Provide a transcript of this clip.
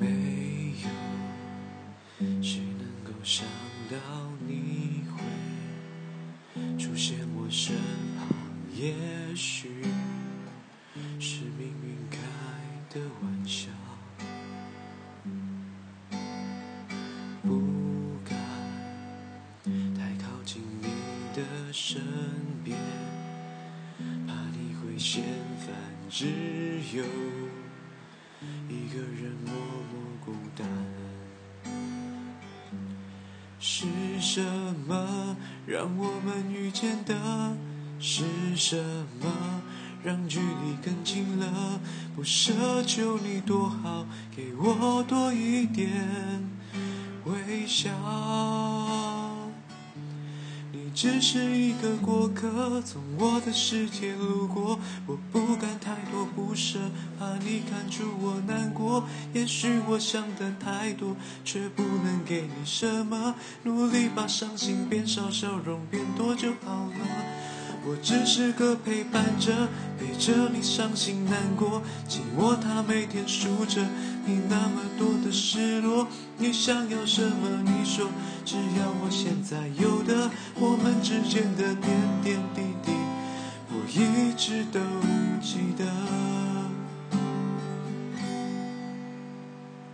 没有谁能够想到你会出现我身旁，也许是命运开的玩笑。不敢太靠近你的身边，怕你会嫌烦，只有一个人默是什么让我们遇见的？是什么让距离更近了？不奢求你多好，给我多一点微笑。你只是一个过客，从我的世界路过，我不敢太不舍，怕你看出我难过。也许我想的太多，却不能给你什么，努力把伤心变少，笑容变多就好了。我只是个陪伴者，陪着你伤心难过，寂寞它每天数着你那么多的失落。你想要什么？你说，只要我现在有的，我们之间的点点滴滴，我一直都记得。